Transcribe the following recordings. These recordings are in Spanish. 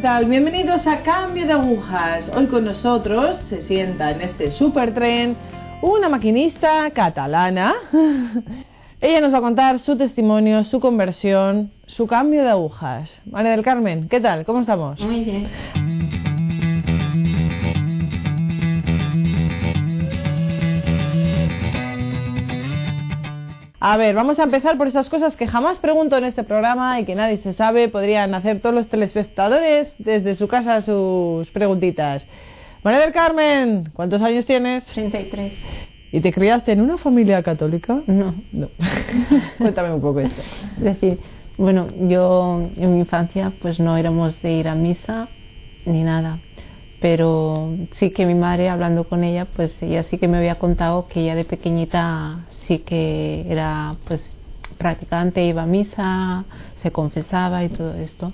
Amigos, ¿qué tal? Bienvenidos a Cambio de Agujas. Hoy con nosotros se sienta en este supertren una maquinista catalana. Ella nos va a contar su testimonio, su conversión, su cambio de agujas. María del Carmen, ¿qué tal? ¿Cómo estamos? Muy bien. A ver, vamos a empezar por esas cosas que jamás pregunto en este programa y que nadie se sabe. Podrían hacer todos los telespectadores desde su casa sus preguntitas. María del Carmen, ¿cuántos años tienes? 33. ¿Y te criaste en una familia católica? No. No. Cuéntame un poco esto. Es decir, bueno, yo en mi infancia pues no éramos de ir a misa ni nada. Pero sí que mi madre, hablando con ella, pues ella sí que me había contado que ella de pequeñita sí que era pues practicante, iba a misa, se confesaba y todo esto.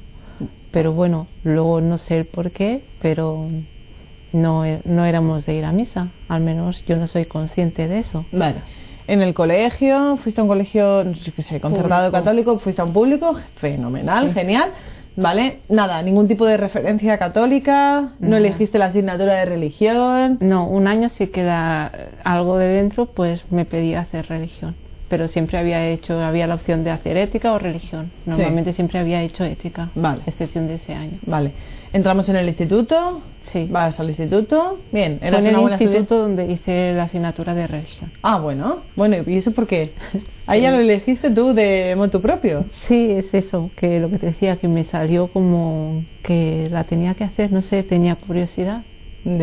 Pero bueno, luego no sé el por qué, pero no, no éramos de ir a misa. Al menos yo no soy consciente de eso. Vale. En el colegio, fuiste a un colegio, no sé qué sé, concertado Público. católico, fuiste a un público, fenomenal, genial. Vale, nada, ningún tipo de referencia católica, no elegiste la asignatura de religión. No, un año sí que era algo de dentro, pues me pedía hacer religión. Pero siempre había hecho, había la opción de hacer ética o religión. Normalmente siempre había hecho ética, Vale. excepción de ese año. Vale, entramos en el instituto, Sí. vas al instituto, bien, eras en el buena instituto estudiante? donde hice la asignatura de religión. Ah, bueno, bueno, ¿y eso por qué? Ahí ya lo elegiste tú de motu propio. Sí, es eso, que lo que te decía, que me salió como que la tenía que hacer, no sé, tenía curiosidad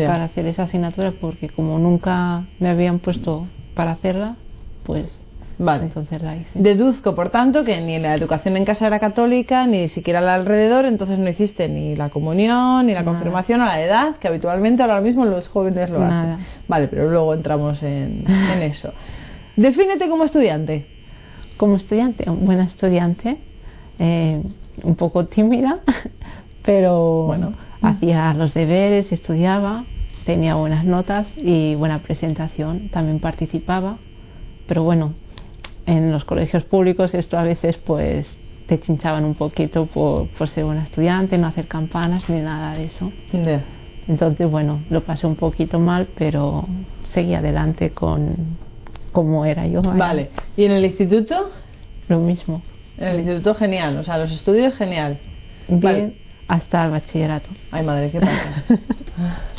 para hacer esa asignatura porque como nunca me habían puesto para hacerla, pues Vale. entonces la hice. Deduzco, por tanto, que ni la educación en casa era católica, ni siquiera la alrededor, entonces no hiciste ni la comunión, ni la Nada. confirmación a la edad, que habitualmente ahora mismo los jóvenes lo Nada. hacen. Vale, pero luego entramos en, en eso. Defínete como estudiante. como estudiante, buena estudiante, eh, un poco tímida, pero Bueno. hacía los deberes, estudiaba, tenía buenas notas y buena presentación, también participaba, pero bueno, en los colegios públicos esto a veces pues te chinchaban un poquito por, por ser buena estudiante, no hacer campanas ni nada de eso. Entonces, bueno, lo pasé un poquito mal, pero seguí adelante con como era yo. Vale, ¿y en el instituto? Lo mismo. En el instituto genial, o sea, los estudios genial. Bien Vale. hasta el bachillerato. Ay, madre, ¿qué pasa?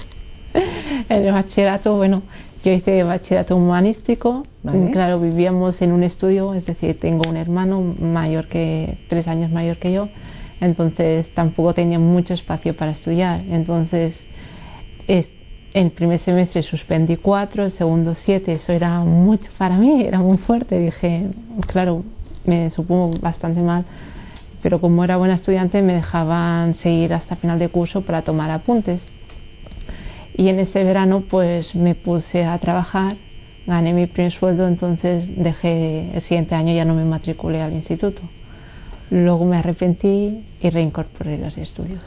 En el bachillerato, bueno, yo hice bachillerato humanístico. Vale. Claro, vivíamos en un estudio, es decir, tengo un hermano mayor que, tres años mayor que yo, entonces tampoco tenía mucho espacio para estudiar. Entonces, es, el primer semestre suspendí cuatro, el segundo siete, eso era mucho para mí, era muy fuerte. Dije, claro, me supongo bastante mal, pero como era buena estudiante me dejaban seguir hasta final de curso para tomar apuntes. Y en ese verano pues me puse a trabajar, gané mi primer sueldo, entonces dejé, el siguiente año ya no me matriculé al instituto. Luego me arrepentí y reincorporé los estudios.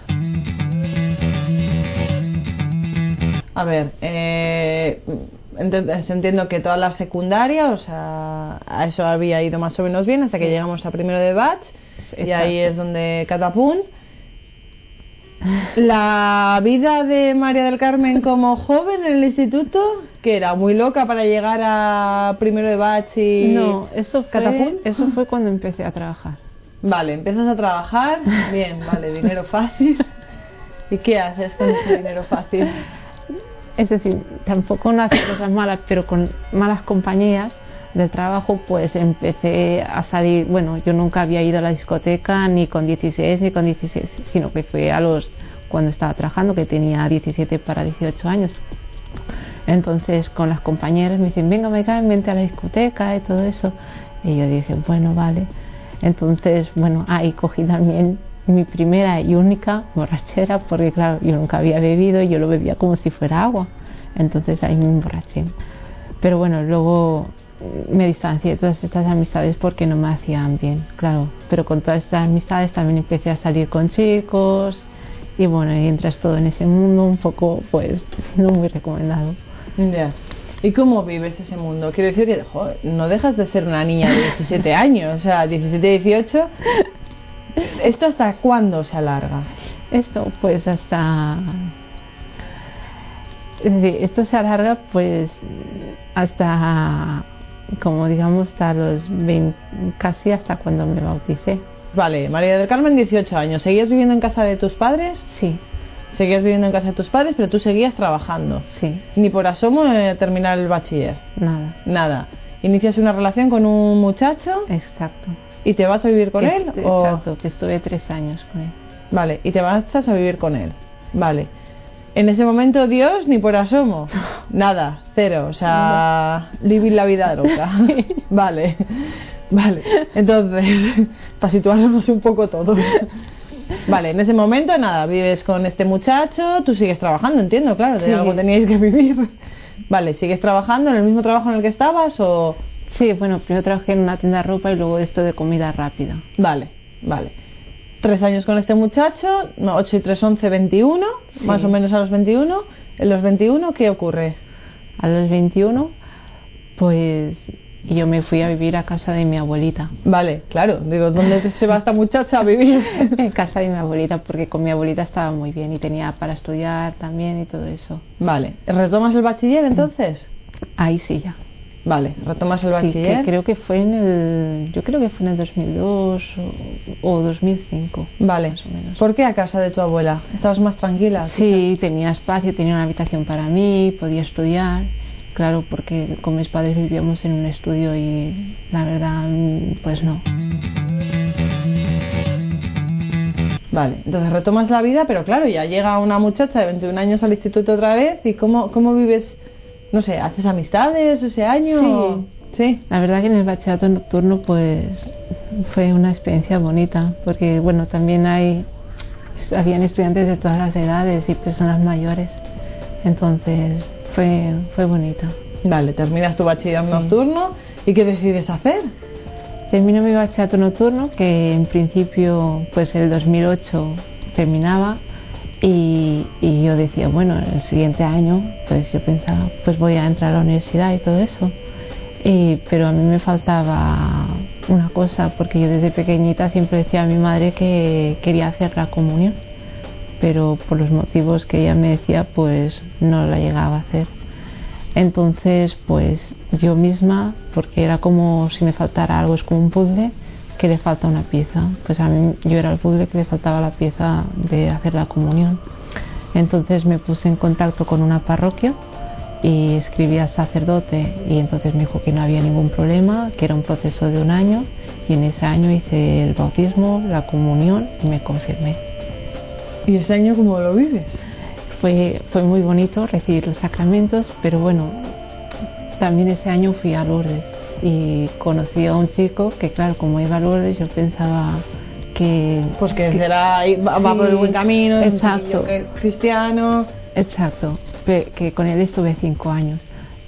A ver, eh, ent- entiendo que toda la secundaria, o sea, a eso había ido más o menos bien hasta que llegamos a primero de batch y ahí es donde catapún. La vida de María del Carmen como joven en el instituto, que era muy loca para llegar a primero de batch y No, eso fue, eso fue cuando empecé a trabajar. Vale, empiezas a trabajar, bien, vale, dinero fácil. ¿Y qué haces con ese dinero fácil? Es decir, tampoco no hacía cosas malas, pero con malas compañías del trabajo, pues empecé a salir. Bueno, yo nunca había ido a la discoteca ni con 16 ni con 16, sino que fue a los cuando estaba trabajando, que tenía 17 para 18 años. Entonces, con las compañeras me dicen, venga, me caen, vente a la discoteca y todo eso. Y yo dije, bueno, vale. Entonces, bueno, ahí cogí también mi primera y única borrachera, porque claro, yo nunca había bebido yo lo bebía como si fuera agua. Entonces ahí me emborraché. Pero bueno, luego me distancié de todas estas amistades porque no me hacían bien, claro. Pero con todas estas amistades también empecé a salir con chicos y bueno, y entras todo en ese mundo un poco, pues, no muy recomendado. ¿Y cómo vives ese mundo? Quiero decir que joder, no dejas de ser una niña de 17 años, o sea, 17, 18. ¿Esto hasta cuándo se alarga? Esto pues hasta... Es decir, esto se alarga pues hasta, como digamos, hasta los 20, casi hasta cuando me bauticé. Vale, María del Carmen, 18 años. ¿Seguías viviendo en casa de tus padres? Sí, Seguías viviendo en casa de tus padres, pero tú seguías trabajando. sí, Ni por asomo eh, terminar el bachiller. nada. Nada. Inicias una relación con un muchacho Exacto. y te vas a vivir con Que él. est- o- Exacto, que estuve tres años con él. Vale, y te vas a vivir con él. Vale. En ese momento Dios ni por asomo. Nada, cero. O sea, vivir la vida loca. Vale. Vale. Entonces, para situarnos un poco todos. Vale, en ese momento nada, vives con este muchacho, tú sigues trabajando, entiendo, claro, de algo teníais que vivir. Vale, ¿sigues trabajando en el mismo trabajo en el que estabas o...? Sí, bueno, primero trabajé en una tienda de ropa y luego esto de comida rápida. Vale, vale. Tres años con este muchacho, no, 8 y 3, 11, 21, Sí. más o menos a los 21. En los 21, ¿qué ocurre? A los 21, pues yo me fui a vivir a casa de mi abuelita. Vale, claro, digo, ¿dónde se va esta muchacha a vivir? en casa de mi abuelita, porque con mi abuelita estaba muy bien y tenía para estudiar también y todo eso. Vale, ¿retomas el bachiller entonces? Ahí sí ya. Vale, retomas el Sí, bachiller. que creo que fue en el, yo creo que fue en el 2002 o, o 2005. Vale, más o menos. ¿por qué a casa de tu abuela? ¿Estabas más tranquila? Sí, tenía espacio, tenía una habitación para mí, podía estudiar. Claro, porque con mis padres vivíamos en un estudio y la verdad, pues no. Vale, entonces retomas la vida, pero claro, ya llega una muchacha de 21 años al instituto otra vez y ¿cómo, cómo vives? No sé, ¿haces amistades ese año? Sí. Sí. La verdad que en el bachillerato nocturno pues fue una experiencia bonita, porque bueno, también hay habían estudiantes de todas las edades y personas mayores. Entonces fue fue bonita. Vale, terminas tu bachiller nocturno y ¿qué decides hacer? Termino mi bachillerato nocturno, que en principio, pues el 2008 terminaba, y, yo decía, bueno, el siguiente año, pues yo pensaba, pues voy a entrar a la universidad y todo eso. Y, pero a mí me faltaba una cosa, porque yo desde pequeñita siempre decía a mi madre que quería hacer la comunión, pero por los motivos que ella me decía, pues no la llegaba a hacer. Entonces, pues yo misma, porque era como si me faltara algo, es como un puzzle que le falta una pieza. Pues a mí yo era el puzzle que le faltaba la pieza de hacer la comunión. Entonces me puse en contacto con una parroquia y escribí al sacerdote y entonces me dijo que no había ningún problema, que era un proceso de un año y en ese año hice el bautismo, la comunión y me confirmé. ¿Y ese año cómo lo vives? Fue, fue muy bonito recibir los sacramentos, pero bueno, también ese año fui a Lourdes y conocí a un chico que, claro, como iba a Lourdes, yo pensaba que. Pues que que- será, va, sí, por el buen camino, es exacto. que- cristiano. Exacto, que con él estuve cinco años,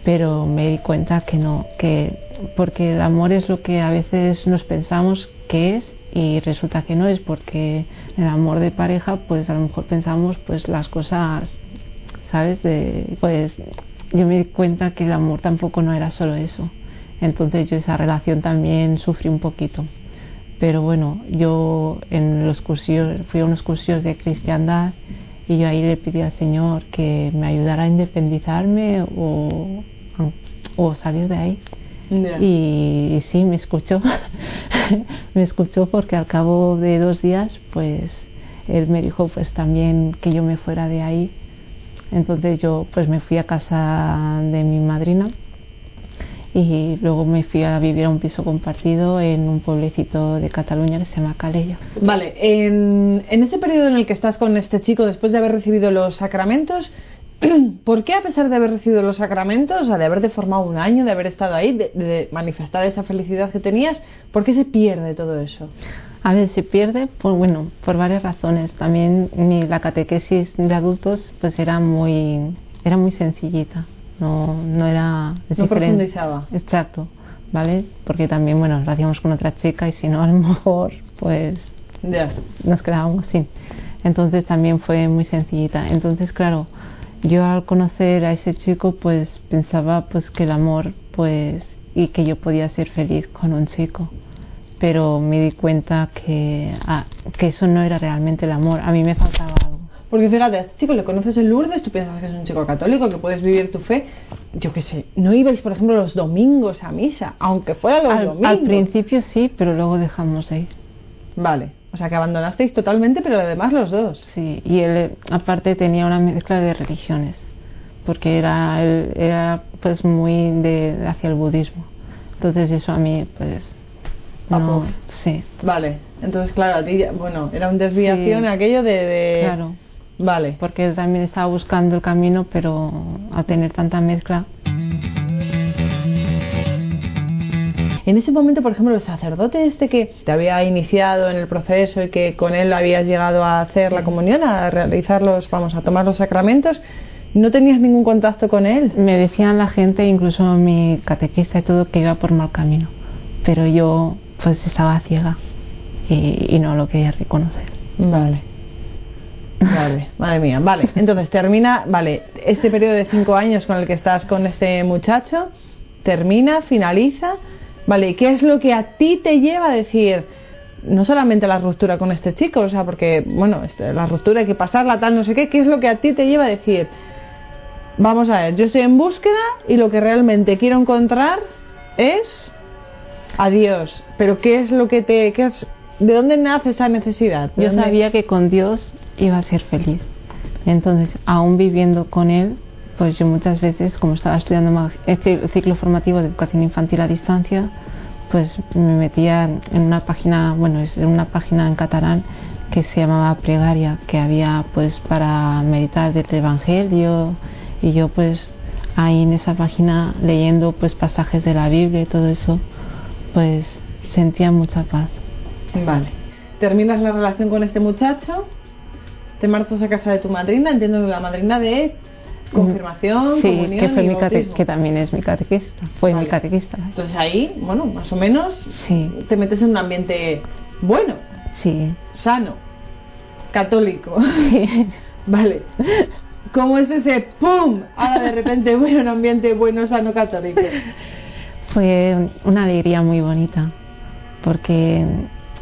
pero me di cuenta que no, que porque el amor es lo que a veces nos pensamos que es y resulta que no es porque el amor de pareja pues a lo mejor pensamos pues las cosas sabes de pues yo me di cuenta que el amor tampoco no era solo eso entonces yo esa relación también sufrí un poquito pero bueno yo en los cursillos fui a unos cursillos de cristiandad y yo ahí le pedí al Señor que me ayudara a independizarme o, o salir de ahí y, y sí, me escuchó. me escuchó porque al cabo de dos días, pues él me dijo pues también que yo me fuera de ahí. Entonces yo pues me fui a casa de mi madrina y luego me fui a vivir a un piso compartido en un pueblecito de Cataluña que se llama Calella. Vale, en, en ese periodo en el que estás con este chico después de haber recibido los sacramentos, ¿por qué a pesar de haber recibido los sacramentos, o sea, de haberte formado un año, de haber estado ahí, de, de manifestar esa felicidad que tenías, ¿por qué se pierde todo eso? A ver, se pierde, por, bueno, por varias razones. También mi, la catequesis de adultos pues era muy, era muy sencillita. No, no era... es No diferente. profundizaba. Exacto, ¿vale? Porque también, bueno, lo hacíamos con otra chica y si no, a lo mejor, pues Ya. nos quedábamos sin. Entonces también fue muy sencillita. Entonces, claro, yo al conocer a ese chico, pues pensaba pues que el amor, pues, y que yo podía ser feliz con un chico. pero me di cuenta que, ah, que eso no era realmente el amor. A mí me faltaba algo. Porque fíjate, a este chico le conoces en Lourdes, tú piensas que es un chico católico, que puedes vivir tu fe. Yo qué sé, no ibais, por ejemplo, los domingos a misa, aunque fuera los Al, domingos. al principio sí, pero luego dejamos de ir. Vale, o sea que abandonasteis totalmente, pero además los dos. Sí, y él aparte tenía una mezcla de religiones, porque era, él era pues muy de, hacia el budismo. Entonces eso a mí pues ¿A no, poco? sí, Vale, entonces claro, a ti ya- bueno, era una desviación Sí. aquello de, de- claro, Vale. porque él también estaba buscando el camino, pero a tener tanta mezcla, En ese momento, por ejemplo, el sacerdote este que te había iniciado en el proceso y que con él habías llegado a hacer la comunión, a realizar los, vamos, a tomar los sacramentos, ¿no tenías ningún contacto con él? me decían la gente, incluso mi catequista y todo, que iba por mal camino, pero yo pues estaba ciega y, y no lo quería reconocer. Vale. Vale, madre mía. Vale, entonces termina, vale, este periodo de cinco años con el que estás con este muchacho, termina, finaliza. Vale, ¿y qué es lo que a ti te lleva a decir, no solamente la ruptura con este chico, o sea, porque, bueno, este, la ruptura hay que pasarla, tal, no sé qué, ¿qué es lo que a ti te lleva a decir, vamos a ver, yo estoy en búsqueda y lo que realmente quiero encontrar es a Dios, pero ¿qué es lo que te, qué es, de dónde nace esa necesidad? ¿De Yo dónde- sabía que con Dios iba a ser feliz. Entonces, aún viviendo con Él, pues yo muchas veces, como estaba estudiando el ciclo formativo de educación infantil a distancia, pues me metía en una página, bueno, es una página en catalán que se llamaba Plegaria, que había pues para meditar del Evangelio y yo pues ahí en esa página leyendo pues pasajes de la Biblia y todo eso, pues sentía mucha paz. Vale. Terminas la relación con este muchacho, te marchas a casa de tu madrina, entiendo que la madrina de confirmación, sí, comunión que fue y mi cate- bautismo. que también es mi catequista, fue Vale. mi catequista. Entonces ahí, bueno, más o menos Sí, te metes en un ambiente bueno, sí. sano, católico. vale. ¿Cómo es ese pum? Ahora de repente voy a un ambiente bueno, sano, católico. Fue una alegría muy bonita porque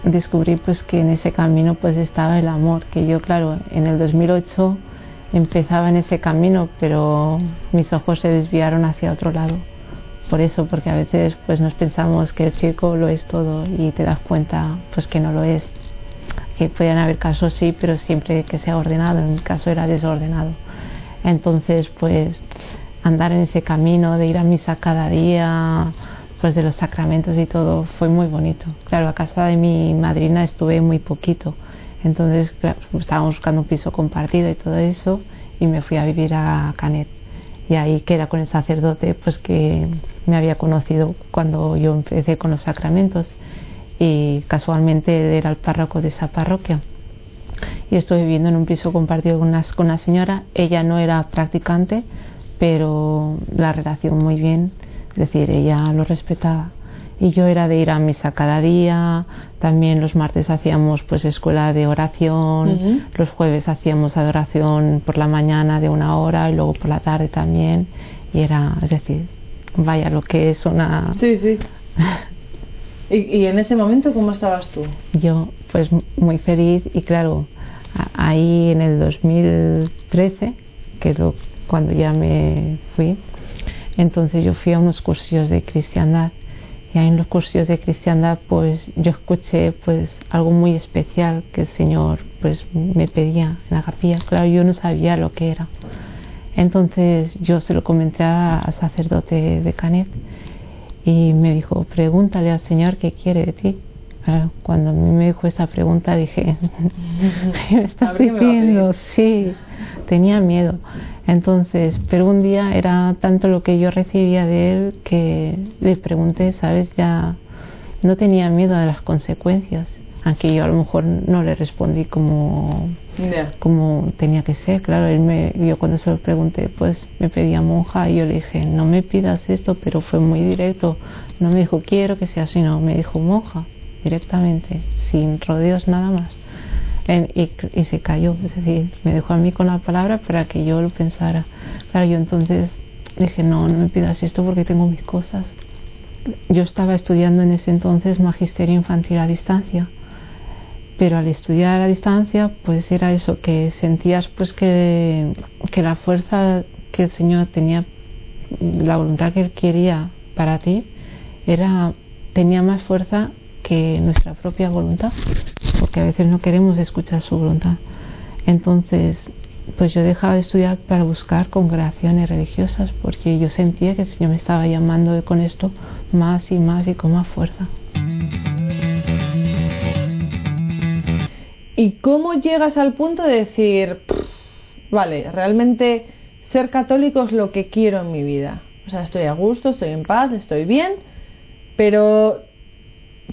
descubrí pues que en ese camino pues estaba el amor, que yo claro, en el 2008 empezaba en ese camino, pero mis ojos se desviaron hacia otro lado. Por eso, porque a veces pues nos pensamos que el chico lo es todo y te das cuenta pues que no lo es. Que pueden haber casos sí, pero siempre que sea ordenado, en mi caso era desordenado. Entonces, pues andar en ese camino de ir a misa cada día, pues de los sacramentos y todo, fue muy bonito. Claro, a casa de mi madrina estuve muy poquito, entonces claro, estábamos buscando un piso compartido y todo eso, y me fui a vivir a Canet. Y ahí que era con el sacerdote, pues que me había conocido cuando yo empecé con los sacramentos, y casualmente era el párroco de esa parroquia y estoy viviendo en un piso compartido con una, con una señora. Ella no era practicante, pero la relación muy bien, es decir, ella lo respetaba. Y yo era de ir a misa cada día, también los martes hacíamos pues escuela de oración, los jueves hacíamos adoración por la mañana de una hora y luego por la tarde también. Y era, es decir, vaya lo que es una... Sí, sí. ¿Y, y en ese momento cómo estabas tú? yo pues muy feliz y claro ahí en el 2013 que es lo, cuando ya me fui entonces yo fui a unos cursos de cristiandad y ahí en los cursos de cristiandad pues yo escuché pues algo muy especial que el señor pues me pedía en la capilla claro yo no sabía lo que era entonces yo se lo comenté al sacerdote de Canet y me dijo, pregúntale al Señor qué quiere de ti. Claro, cuando a mí me dijo esta pregunta dije, ¿qué me estás diciendo? Sí, tenía miedo. Entonces, pero un día era tanto lo que yo recibía de él que le pregunté, ¿sabes? Ya no tenía miedo de las consecuencias, aunque yo a lo mejor no le respondí como Ya. como tenía que ser, claro, él me, yo cuando se lo pregunté, pues me pedía monja y yo le dije, no me pidas esto, pero fue muy directo, no me dijo quiero que sea así, no, me dijo monja, directamente, sin rodeos nada más. Y, y se cayó, es decir, me dejó a mí con la palabra para que yo lo pensara. Claro, yo entonces dije, no, no me pidas esto porque tengo mis cosas. yo estaba estudiando en ese entonces magisterio infantil a distancia pero al estudiar a distancia pues era eso que sentías pues que, que la fuerza que el Señor tenía la voluntad que él quería para ti era tenía más fuerza que nuestra propia voluntad porque a veces no queremos escuchar su voluntad entonces pues yo dejaba de estudiar para buscar congregaciones religiosas porque yo sentía que el Señor me estaba llamando con esto más y más y con más fuerza. ¿Y cómo llegas al punto de decir, vale, realmente ser católico es lo que quiero en mi vida? O sea, estoy a gusto, estoy en paz, estoy bien, pero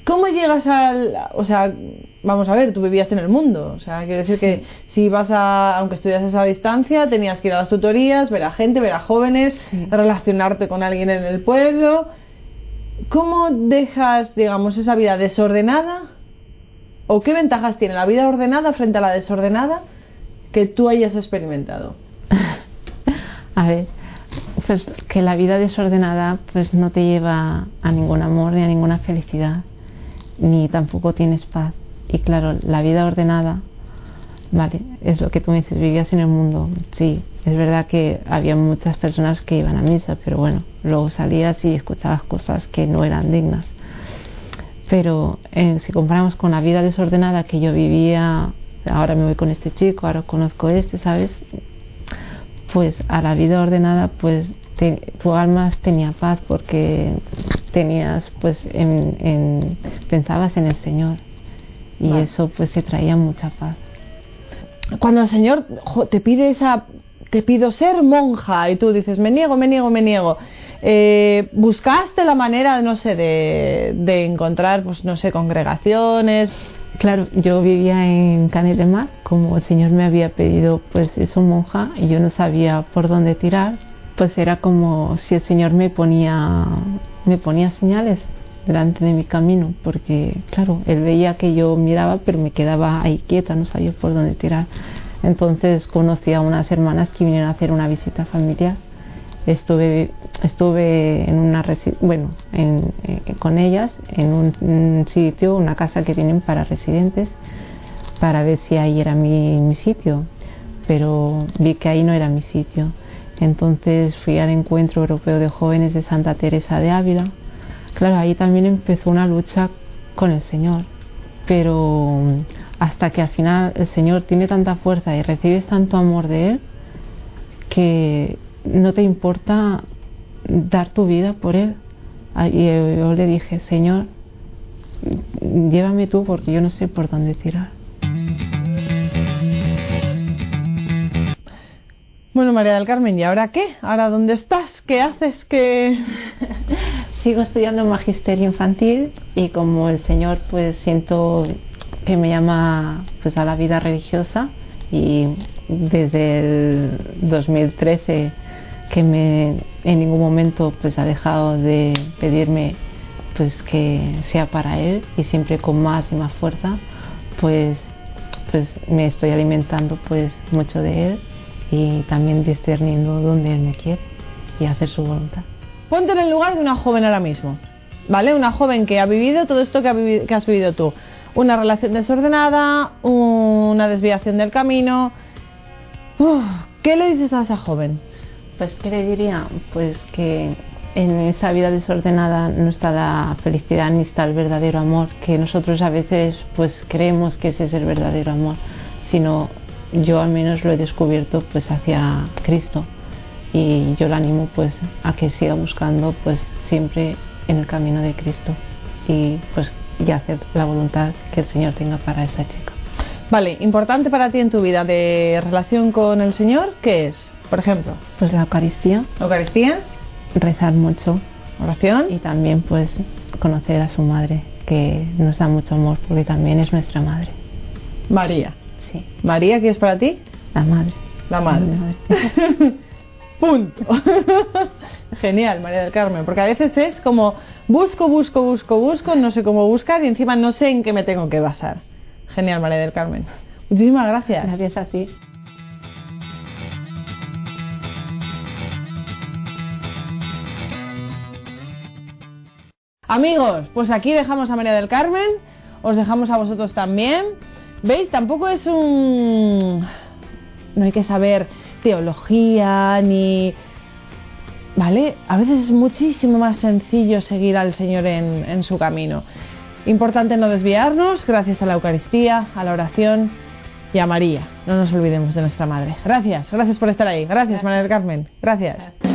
¿cómo llegas al... O sea, vamos a ver, tú vivías en el mundo, o sea, quiere decir que si vas a, aunque estudias a distancia, tenías que ir a las tutorías, ver a gente, ver a jóvenes, relacionarte con alguien en el pueblo. ¿Cómo dejas, digamos, esa vida desordenada ¿O qué ventajas tiene la vida ordenada frente a la desordenada que tú hayas experimentado? a ver, pues que la vida desordenada pues no te lleva a ningún amor ni a ninguna felicidad, ni tampoco tienes paz. Y claro, la vida ordenada, vale, es lo que tú me dices, vivías en el mundo. Sí, es verdad que había muchas personas que iban a misa, pero bueno, luego salías y escuchabas cosas que no eran dignas pero eh, si comparamos con la vida desordenada que yo vivía, ahora me voy con este chico, ahora conozco este, ¿sabes? Pues a la vida ordenada, pues tu alma tenía paz porque tenías, pues, en, pensabas en el Señor y eso, pues, se traía mucha paz. Cuando el Señor te pide esa, te pido ser monja y tú dices, me niego, me niego, me niego eh, ¿Buscaste la manera, no sé, de, encontrar, pues no sé, congregaciones? Claro, yo vivía en Canet de Mar, como el Señor me había pedido, pues es un monja, y yo no sabía por dónde tirar, pues era como si el Señor me ponía, me ponía señales delante de mi camino, porque claro, él veía que yo miraba, pero me quedaba ahí quieta, no sabía por dónde tirar. Entonces conocí a unas hermanas que vinieron a hacer una visita familiar. Estuve estuve en una bueno en, eh, con ellas en un, sitio una casa que tienen para residentes para ver si ahí era mi, mi sitio. Pero vi que ahí no era mi sitio entonces fui al encuentro europeo de jóvenes de Santa Teresa de Ávila claro ahí también empezó una lucha con el Señor pero hasta que al final el Señor tiene tanta fuerza y recibes tanto amor de Él que no te importa dar tu vida por Él. Y yo le dije, Señor, llévame tú porque yo no sé por dónde tirar. Bueno, María del Carmen, ¿y ahora qué? ¿Ahora dónde estás? ¿Qué haces? ¿Qué...? Sigo estudiando magisterio infantil y como el Señor pues siento que me llama pues a la vida religiosa y desde el 2013 que me en ningún momento pues ha dejado de pedirme pues que sea para él y siempre con más y más fuerza pues pues me estoy alimentando pues mucho de él y también discerniendo donde él me quiere y hacer su voluntad. Ponte en el lugar de una joven ahora mismo, ¿vale? Una joven que ha vivido todo esto que, que has vivido tú. Una relación desordenada, una desviación del camino. ¿Qué le dices a esa joven? Pues, ¿qué le diría? Pues que en esa vida desordenada no está la felicidad ni está el verdadero amor, que nosotros a veces pues creemos que ese es el verdadero amor, sino yo al menos lo he descubierto pues hacia Cristo y yo la animo pues a que siga buscando pues siempre en el camino de Cristo y pues y hacer la voluntad que el Señor tenga para esa chica. Vale, importante para ti en tu vida de relación con el Señor, ¿qué es? por ejemplo? Pues la Eucaristía. ¿Eucaristía? Rezar mucho. ¿Oración? Y también pues conocer a su madre, que nos da mucho amor porque también es nuestra madre. María. Sí. ¿María qué es para ti? La madre. La madre. Punto. Genial, María del Carmen, porque a veces es como busco, busco, busco, busco, no sé cómo buscar y encima no sé en qué me tengo que basar. Genial, María del Carmen. Muchísimas gracias. Gracias a ti. Amigos, pues aquí dejamos a María del Carmen, os dejamos a vosotros también. ¿Veis? Tampoco es un... No hay que saber teología ni... ¿Vale? A veces es muchísimo más sencillo seguir al Señor en, en su camino. Importante no desviarnos, gracias a la Eucaristía, a la oración y a María. No nos olvidemos de nuestra Madre. Gracias, gracias por estar ahí. Gracias, María del Carmen. Gracias.